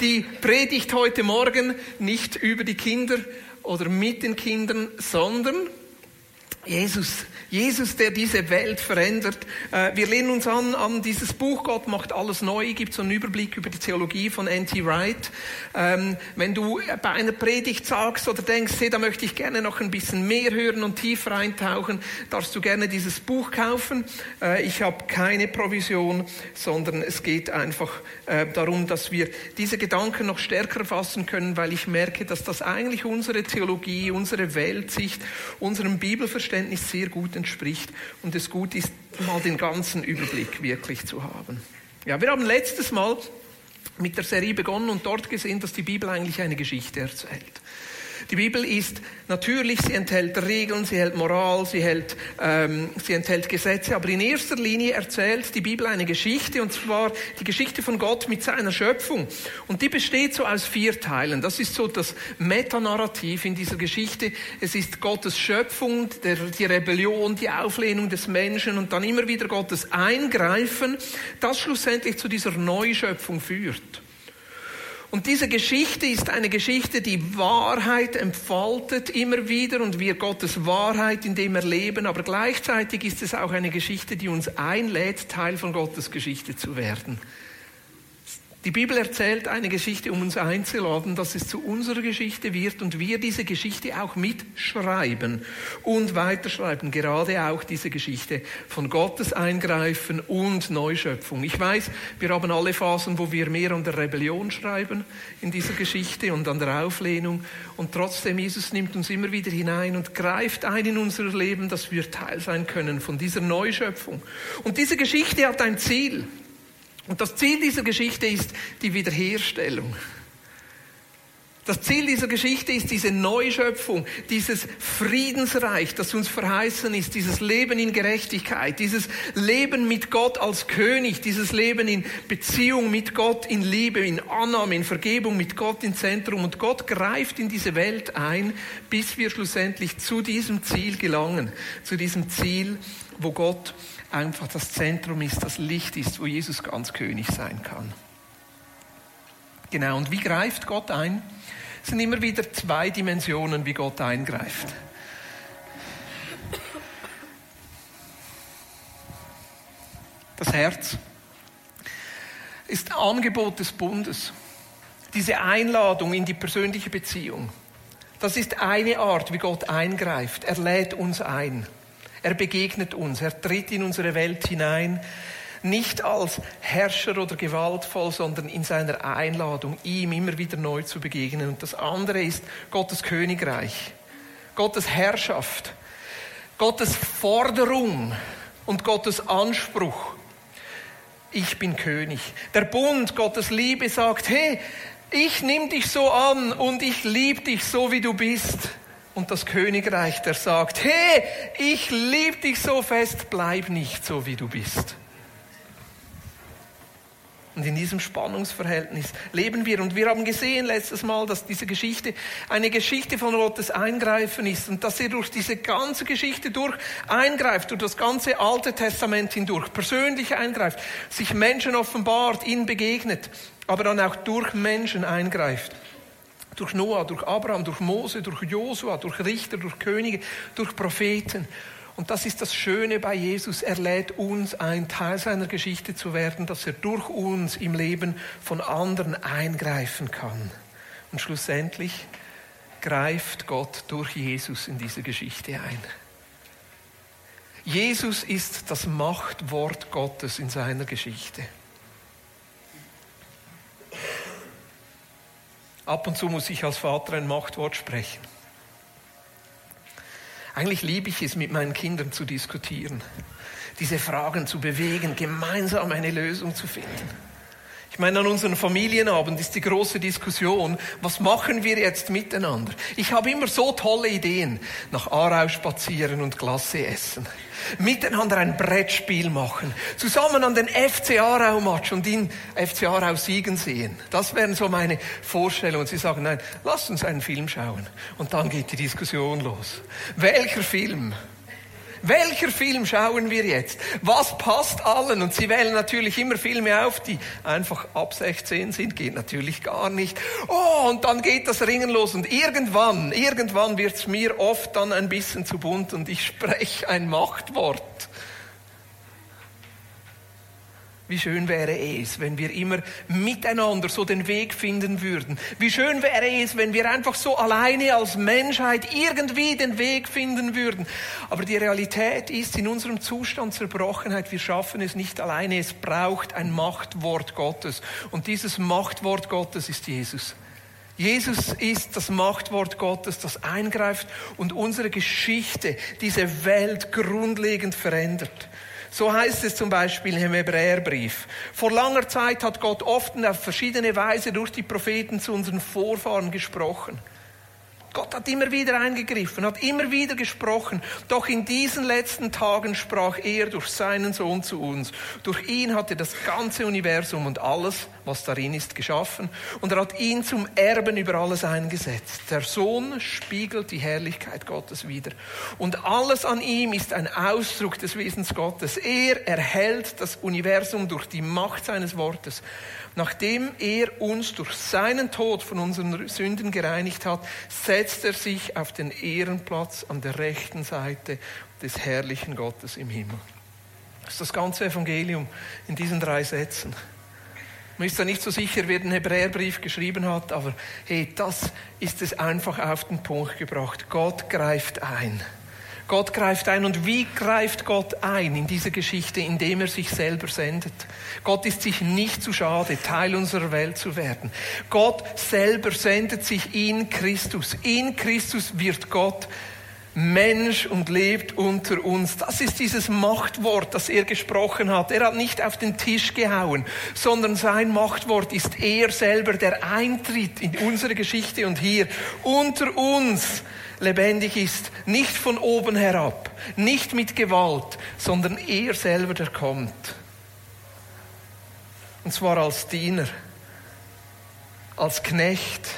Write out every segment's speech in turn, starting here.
Die Predigt heute Morgen nicht über die Kinder oder mit den Kindern, sondern Jesus, Jesus, der diese Welt verändert. Äh, wir lehnen uns an an dieses Buch Gott macht alles neu. Gibt so einen Überblick über die Theologie von N.T. Wright. Ähm, wenn du bei einer Predigt sagst oder denkst, hey, da möchte ich gerne noch ein bisschen mehr hören und tiefer eintauchen, darfst du gerne dieses Buch kaufen. Äh, ich habe keine Provision, sondern es geht einfach äh, darum, dass wir diese Gedanken noch stärker fassen können, weil ich merke, dass das eigentlich unsere Theologie, unsere Weltsicht, unserem Bibelverständnis Verständnis sehr gut entspricht und es gut ist, mal den ganzen Überblick wirklich zu haben. Ja, wir haben letztes Mal mit der Serie begonnen und dort gesehen, dass die Bibel eigentlich eine Geschichte erzählt. Die Bibel ist natürlich, sie enthält Regeln, sie enthält Moral, sie, hält, ähm, sie enthält Gesetze, aber in erster Linie erzählt die Bibel eine Geschichte, und zwar die Geschichte von Gott mit seiner Schöpfung. Und die besteht so aus vier Teilen. Das ist so das Metanarrativ in dieser Geschichte. Es ist Gottes Schöpfung, der, die Rebellion, die Auflehnung des Menschen und dann immer wieder Gottes Eingreifen, das schlussendlich zu dieser Neuschöpfung führt. Und diese Geschichte ist eine Geschichte, die Wahrheit entfaltet immer wieder und wir Gottes Wahrheit in dem erleben, aber gleichzeitig ist es auch eine Geschichte, die uns einlädt, Teil von Gottes Geschichte zu werden. Die Bibel erzählt eine Geschichte, um uns einzuladen, dass es zu unserer Geschichte wird und wir diese Geschichte auch mitschreiben und weiterschreiben. Gerade auch diese Geschichte von Gottes Eingreifen und Neuschöpfung. Ich weiß, wir haben alle Phasen, wo wir mehr an der Rebellion schreiben in dieser Geschichte und an der Auflehnung. Und trotzdem, Jesus nimmt uns immer wieder hinein und greift ein in unser Leben, dass wir Teil sein können von dieser Neuschöpfung. Und diese Geschichte hat ein Ziel. Und das Ziel dieser Geschichte ist die Wiederherstellung. Das Ziel dieser Geschichte ist diese Neuschöpfung, dieses Friedensreich, das uns verheißen ist, dieses Leben in Gerechtigkeit, dieses Leben mit Gott als König, dieses Leben in Beziehung mit Gott, in Liebe, in Annahme, in Vergebung mit Gott im Zentrum. Und Gott greift in diese Welt ein, bis wir schlussendlich zu diesem Ziel gelangen, zu diesem Ziel, wo Gott einfach das Zentrum ist, das Licht ist, wo Jesus ganz König sein kann. Genau, und wie greift Gott ein? Es sind immer wieder zwei Dimensionen, wie Gott eingreift. Das Herz ist Angebot des Bundes. Diese Einladung in die persönliche Beziehung. Das ist eine Art, wie Gott eingreift. Er lädt uns ein. Er begegnet uns, er tritt in unsere Welt hinein, nicht als Herrscher oder gewaltvoll, sondern in seiner Einladung, ihm immer wieder neu zu begegnen. Und das andere ist Gottes Königreich, Gottes Herrschaft, Gottes Forderung und Gottes Anspruch. Ich bin König. Der Bund, Gottes Liebe sagt, hey, ich nehme dich so an und ich liebe dich so, wie du bist und das Königreich, der sagt, hey, ich liebe dich so fest, bleib nicht so, wie du bist. Und in diesem Spannungsverhältnis leben wir. Und wir haben gesehen letztes Mal, dass diese Geschichte eine Geschichte von Gottes Eingreifen ist und dass er durch diese ganze Geschichte durch eingreift, durch das ganze Alte Testament hindurch, persönlich eingreift, sich Menschen offenbart, ihnen begegnet, aber dann auch durch Menschen eingreift durch Noah, durch Abraham, durch Mose, durch Josua, durch Richter, durch Könige, durch Propheten. Und das ist das Schöne bei Jesus. Er lädt uns ein, Teil seiner Geschichte zu werden, dass er durch uns im Leben von anderen eingreifen kann. Und schlussendlich greift Gott durch Jesus in diese Geschichte ein. Jesus ist das Machtwort Gottes in seiner Geschichte. Ab und zu muss ich als Vater ein Machtwort sprechen. Eigentlich liebe ich es, mit meinen Kindern zu diskutieren, diese Fragen zu bewegen, gemeinsam eine Lösung zu finden. Ich meine, an unseren Familienabend ist die große Diskussion, was machen wir jetzt miteinander? Ich habe immer so tolle Ideen. Nach Aarau spazieren und Klasse essen miteinander ein Brettspiel machen, zusammen an den FC Aarau-Match und ihn FC Aarau siegen sehen. Das wären so meine Vorstellungen. Sie sagen, nein, lass uns einen Film schauen. Und dann geht die Diskussion los. Welcher Film? Welcher Film schauen wir jetzt? Was passt allen? Und sie wählen natürlich immer Filme auf, die einfach ab 16 sind. Geht natürlich gar nicht. Oh, und dann geht das Ringen los. Und irgendwann, irgendwann wird's mir oft dann ein bisschen zu bunt und ich spreche ein Machtwort. Wie schön wäre es, wenn wir immer miteinander so den Weg finden würden. Wie schön wäre es, wenn wir einfach so alleine als Menschheit irgendwie den Weg finden würden. Aber die Realität ist in unserem Zustand Zerbrochenheit, wir schaffen es nicht alleine. Es braucht ein Machtwort Gottes. Und dieses Machtwort Gottes ist Jesus. Jesus ist das Machtwort Gottes, das eingreift und unsere Geschichte, diese Welt grundlegend verändert. So heißt es zum Beispiel im Hebräerbrief. Vor langer Zeit hat Gott oft und auf verschiedene Weise durch die Propheten zu unseren Vorfahren gesprochen. Gott hat immer wieder eingegriffen, hat immer wieder gesprochen. Doch in diesen letzten Tagen sprach er durch seinen Sohn zu uns. Durch ihn hat er das ganze Universum und alles, was darin ist, geschaffen. Und er hat ihn zum Erben über alles eingesetzt. Der Sohn spiegelt die Herrlichkeit Gottes wider. Und alles an ihm ist ein Ausdruck des Wesens Gottes. Er erhält das Universum durch die Macht seines Wortes. Nachdem er uns durch seinen Tod von unseren Sünden gereinigt hat, setzt er sich auf den Ehrenplatz an der rechten Seite des herrlichen Gottes im Himmel. Das ist das ganze Evangelium in diesen drei Sätzen. Man ist da nicht so sicher, wer den Hebräerbrief geschrieben hat, aber hey, das ist es einfach auf den Punkt gebracht. Gott greift ein. Gott greift ein. Und wie greift Gott ein in diese Geschichte? Indem er sich selber sendet. Gott ist sich nicht zu schade, Teil unserer Welt zu werden. Gott selber sendet sich in Christus. In Christus wird Gott Mensch und lebt unter uns. Das ist dieses Machtwort, das er gesprochen hat. Er hat nicht auf den Tisch gehauen, sondern sein Machtwort ist er selber, der eintritt in unsere Geschichte und hier unter uns lebendig ist, nicht von oben herab, nicht mit Gewalt, sondern er selber, der kommt. Und zwar als Diener, als Knecht,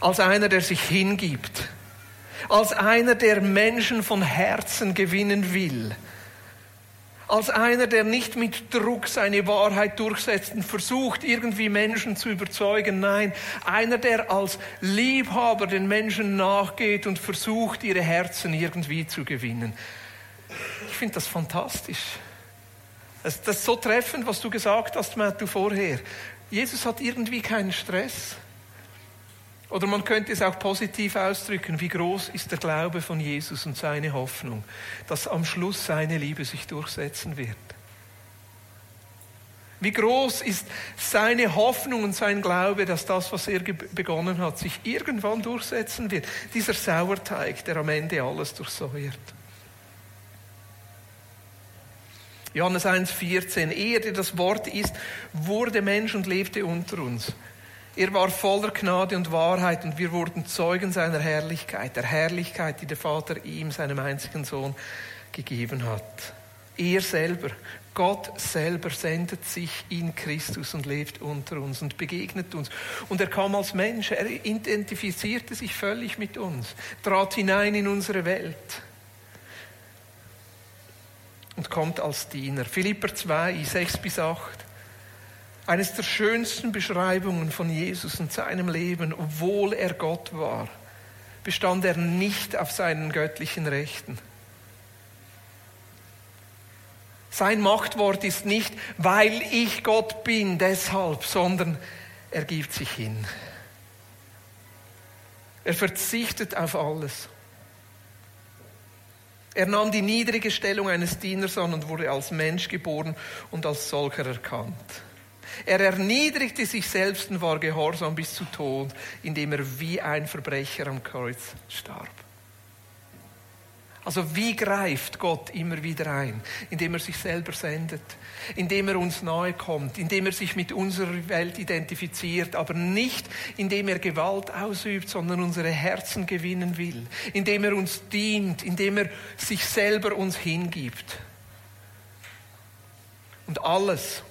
als einer, der sich hingibt, als einer, der Menschen von Herzen gewinnen will als einer, der nicht mit Druck seine Wahrheit durchsetzt und versucht, irgendwie Menschen zu überzeugen. Nein, einer, der als Liebhaber den Menschen nachgeht und versucht, ihre Herzen irgendwie zu gewinnen. Ich finde das fantastisch. Das ist so treffend, was du gesagt hast, Matthew, vorher. Jesus hat irgendwie keinen Stress. Oder man könnte es auch positiv ausdrücken, wie groß ist der Glaube von Jesus und seine Hoffnung, dass am Schluss seine Liebe sich durchsetzen wird. Wie groß ist seine Hoffnung und sein Glaube, dass das, was er begonnen hat, sich irgendwann durchsetzen wird. Dieser Sauerteig, der am Ende alles durchsäuert. Johannes 1,14. Er, der das Wort ist, wurde Mensch und lebte unter uns. Er war voller Gnade und Wahrheit und wir wurden Zeugen seiner Herrlichkeit, der Herrlichkeit, die der Vater ihm, seinem einzigen Sohn, gegeben hat. Er selber, Gott selber sendet sich in Christus und lebt unter uns und begegnet uns. Und er kam als Mensch, er identifizierte sich völlig mit uns, trat hinein in unsere Welt und kommt als Diener. Philipper 2, 6 bis 8. Eines der schönsten Beschreibungen von Jesus und seinem Leben, obwohl er Gott war, bestand er nicht auf seinen göttlichen Rechten. Sein Machtwort ist nicht, weil ich Gott bin, deshalb, sondern er gibt sich hin. Er verzichtet auf alles. Er nahm die niedrige Stellung eines Dieners an und wurde als Mensch geboren und als solcher erkannt. Er erniedrigte sich selbst und war gehorsam bis zu Tod, indem er wie ein Verbrecher am Kreuz starb. Also wie greift Gott immer wieder ein? Indem er sich selber sendet, indem er uns nahe kommt, indem er sich mit unserer Welt identifiziert, aber nicht indem er Gewalt ausübt, sondern unsere Herzen gewinnen will, indem er uns dient, indem er sich selber uns hingibt. Und alles,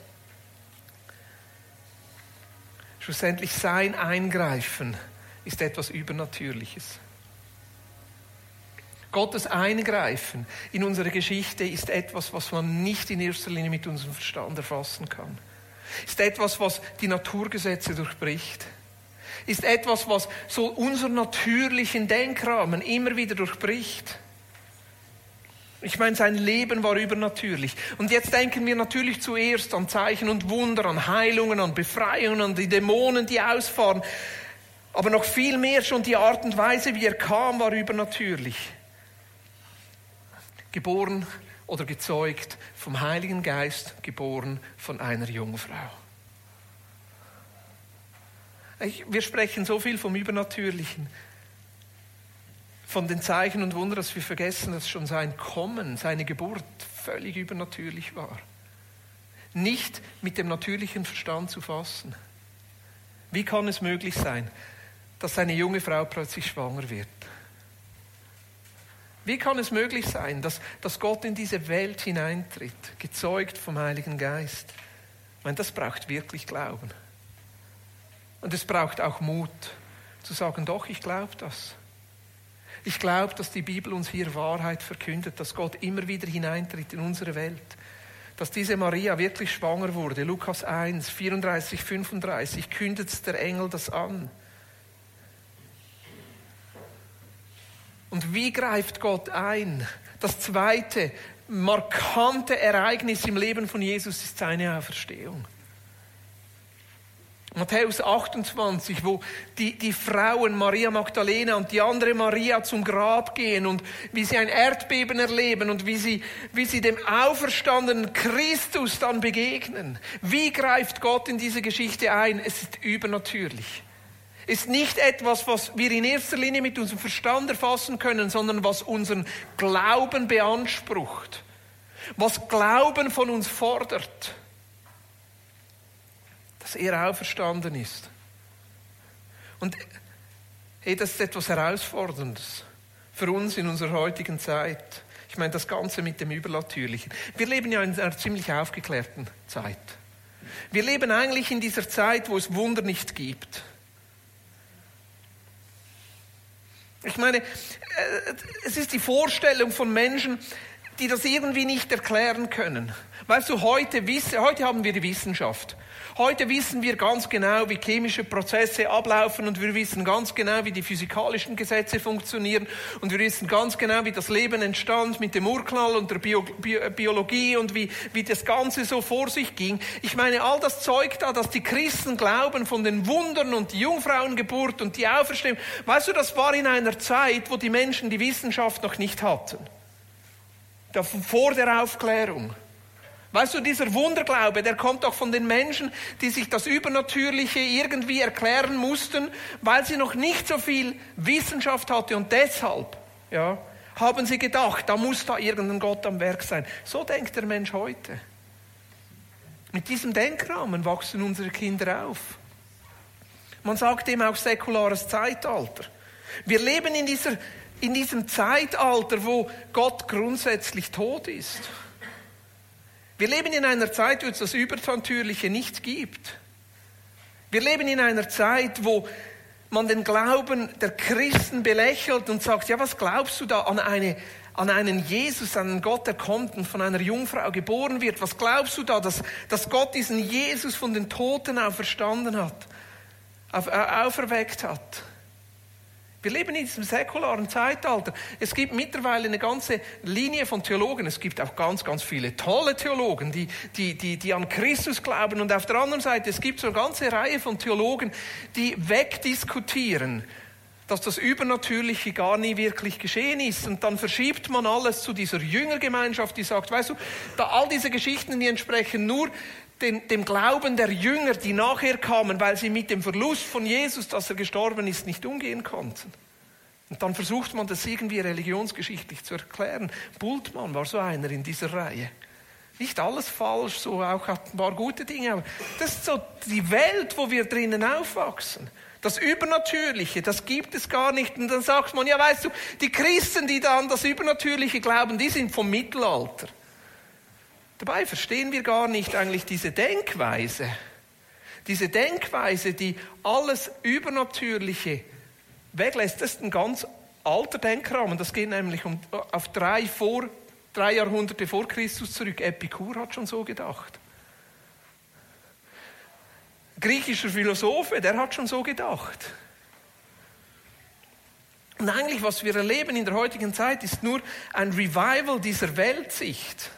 Schlussendlich sein Eingreifen ist etwas Übernatürliches. Gottes Eingreifen in unsere Geschichte ist etwas, was man nicht in erster Linie mit unserem Verstand erfassen kann. Ist etwas, was die Naturgesetze durchbricht. Ist etwas, was so unseren natürlichen Denkrahmen immer wieder durchbricht. Ich meine, sein Leben war übernatürlich. Und jetzt denken wir natürlich zuerst an Zeichen und Wunder, an Heilungen, an Befreiungen, an die Dämonen, die ausfahren. Aber noch viel mehr schon die Art und Weise, wie er kam, war übernatürlich. Geboren oder gezeugt vom Heiligen Geist, geboren von einer Jungfrau. Wir sprechen so viel vom Übernatürlichen von den Zeichen und Wundern, dass wir vergessen, dass schon sein Kommen, seine Geburt völlig übernatürlich war. Nicht mit dem natürlichen Verstand zu fassen. Wie kann es möglich sein, dass eine junge Frau plötzlich schwanger wird? Wie kann es möglich sein, dass, dass Gott in diese Welt hineintritt, gezeugt vom Heiligen Geist? Ich meine, das braucht wirklich Glauben. Und es braucht auch Mut zu sagen, doch, ich glaube das. Ich glaube, dass die Bibel uns hier Wahrheit verkündet, dass Gott immer wieder hineintritt in unsere Welt. Dass diese Maria wirklich schwanger wurde. Lukas 1, 34, 35 kündet der Engel das an. Und wie greift Gott ein? Das zweite markante Ereignis im Leben von Jesus ist seine Auferstehung. Matthäus 28, wo die, die Frauen Maria Magdalena und die andere Maria zum Grab gehen und wie sie ein Erdbeben erleben und wie sie, wie sie dem auferstandenen Christus dann begegnen. Wie greift Gott in diese Geschichte ein? Es ist übernatürlich. Es ist nicht etwas, was wir in erster Linie mit unserem Verstand erfassen können, sondern was unseren Glauben beansprucht. Was Glauben von uns fordert dass er auferstanden ist. Und hey, das ist etwas Herausforderndes für uns in unserer heutigen Zeit. Ich meine, das Ganze mit dem Übernatürlichen. Wir leben ja in einer ziemlich aufgeklärten Zeit. Wir leben eigentlich in dieser Zeit, wo es Wunder nicht gibt. Ich meine, äh, es ist die Vorstellung von Menschen, die das irgendwie nicht erklären können. Weißt du, heute, heute haben wir die Wissenschaft. Heute wissen wir ganz genau, wie chemische Prozesse ablaufen und wir wissen ganz genau, wie die physikalischen Gesetze funktionieren und wir wissen ganz genau, wie das Leben entstand mit dem Urknall und der Bio Bio Biologie und wie, wie das Ganze so vor sich ging. Ich meine, all das Zeug da, dass die Christen glauben von den Wundern und die Jungfrauengeburt und die Auferstehung. Weißt du, das war in einer Zeit, wo die Menschen die Wissenschaft noch nicht hatten. Vor der Aufklärung. Weißt du, dieser Wunderglaube, der kommt doch von den Menschen, die sich das Übernatürliche irgendwie erklären mussten, weil sie noch nicht so viel Wissenschaft hatte und deshalb, ja, haben sie gedacht, da muss da irgendein Gott am Werk sein. So denkt der Mensch heute. Mit diesem Denkrahmen wachsen unsere Kinder auf. Man sagt eben auch säkulares Zeitalter. Wir leben in, dieser, in diesem Zeitalter, wo Gott grundsätzlich tot ist. Wir leben in einer Zeit, wo es das Übernatürliche nicht gibt. Wir leben in einer Zeit, wo man den Glauben der Christen belächelt und sagt, ja, was glaubst du da an, eine, an einen Jesus, an einen Gott, der kommt und von einer Jungfrau geboren wird? Was glaubst du da, dass, dass Gott diesen Jesus von den Toten auferstanden hat, auf, äh, auferweckt hat? Wir leben in diesem säkularen Zeitalter. Es gibt mittlerweile eine ganze Linie von Theologen. Es gibt auch ganz, ganz viele tolle Theologen, die, die, die, die an Christus glauben. Und auf der anderen Seite, es gibt so eine ganze Reihe von Theologen, die wegdiskutieren, dass das Übernatürliche gar nie wirklich geschehen ist. Und dann verschiebt man alles zu dieser Jüngergemeinschaft, die sagt, weißt du, da all diese Geschichten, die entsprechen nur den, dem Glauben der Jünger, die nachher kamen, weil sie mit dem Verlust von Jesus, dass er gestorben ist, nicht umgehen konnten. Und dann versucht man das irgendwie religionsgeschichtlich zu erklären. Bultmann war so einer in dieser Reihe. Nicht alles falsch, so auch ein paar gute Dinge, aber das ist so die Welt, wo wir drinnen aufwachsen. Das Übernatürliche, das gibt es gar nicht. Und dann sagt man, ja weißt du, die Christen, die da an das Übernatürliche glauben, die sind vom Mittelalter. Dabei verstehen wir gar nicht eigentlich diese Denkweise. Diese Denkweise, die alles Übernatürliche weglässt, das ist ein ganz alter Denkrahmen. Das geht nämlich um, auf drei, vor, drei Jahrhunderte vor Christus zurück. Epikur hat schon so gedacht. Griechischer Philosophe, der hat schon so gedacht. Und eigentlich, was wir erleben in der heutigen Zeit, ist nur ein Revival dieser Weltsicht.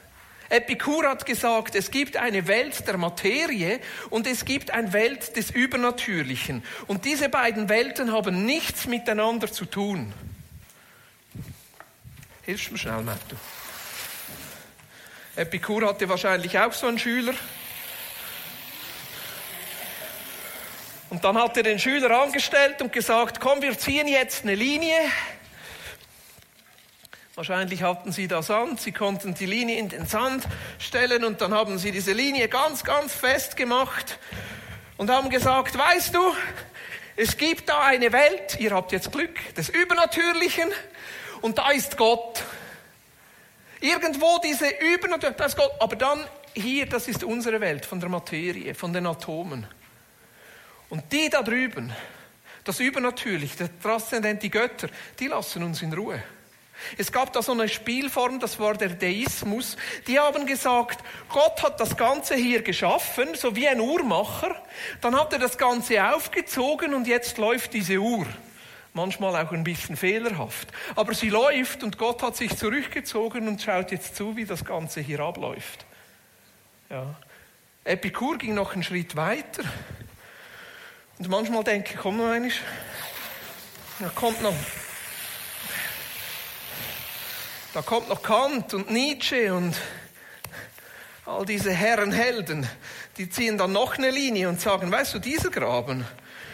Epikur hat gesagt, es gibt eine Welt der Materie und es gibt eine Welt des Übernatürlichen. Und diese beiden Welten haben nichts miteinander zu tun. Hilfst mir schnell, Matthew. Epikur hatte wahrscheinlich auch so einen Schüler. Und dann hat er den Schüler angestellt und gesagt, komm, wir ziehen jetzt eine Linie Wahrscheinlich hatten sie da Sand, sie konnten die Linie in den Sand stellen und dann haben sie diese Linie ganz, ganz fest gemacht und haben gesagt, weißt du, es gibt da eine Welt, ihr habt jetzt Glück, des Übernatürlichen und da ist Gott. Irgendwo diese Übernatürliche, da ist Gott, aber dann hier, das ist unsere Welt von der Materie, von den Atomen. Und die da drüben, das Übernatürliche, der Transzendent, die Götter, die lassen uns in Ruhe. Es gab da so eine Spielform, das war der Deismus. Die haben gesagt, Gott hat das Ganze hier geschaffen, so wie ein Uhrmacher. Dann hat er das Ganze aufgezogen und jetzt läuft diese Uhr. Manchmal auch ein bisschen fehlerhaft. Aber sie läuft und Gott hat sich zurückgezogen und schaut jetzt zu, wie das Ganze hier abläuft. Ja. Epikur ging noch einen Schritt weiter. Und manchmal denke ich, komm noch einmal. Ja, kommt noch. Da kommt noch Kant und Nietzsche und all diese Herren Helden, die ziehen dann noch eine Linie und sagen, weißt du, dieser Graben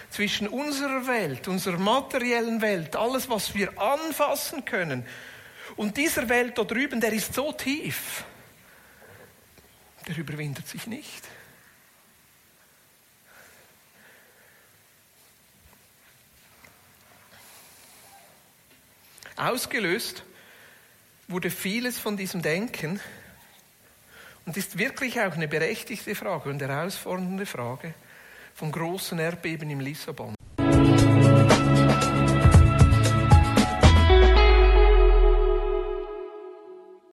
zwischen unserer Welt, unserer materiellen Welt, alles, was wir anfassen können, und dieser Welt da drüben, der ist so tief, der überwindet sich nicht. Ausgelöst wurde vieles von diesem Denken und ist wirklich auch eine berechtigte Frage und herausfordernde Frage vom großen Erdbeben im Lissabon.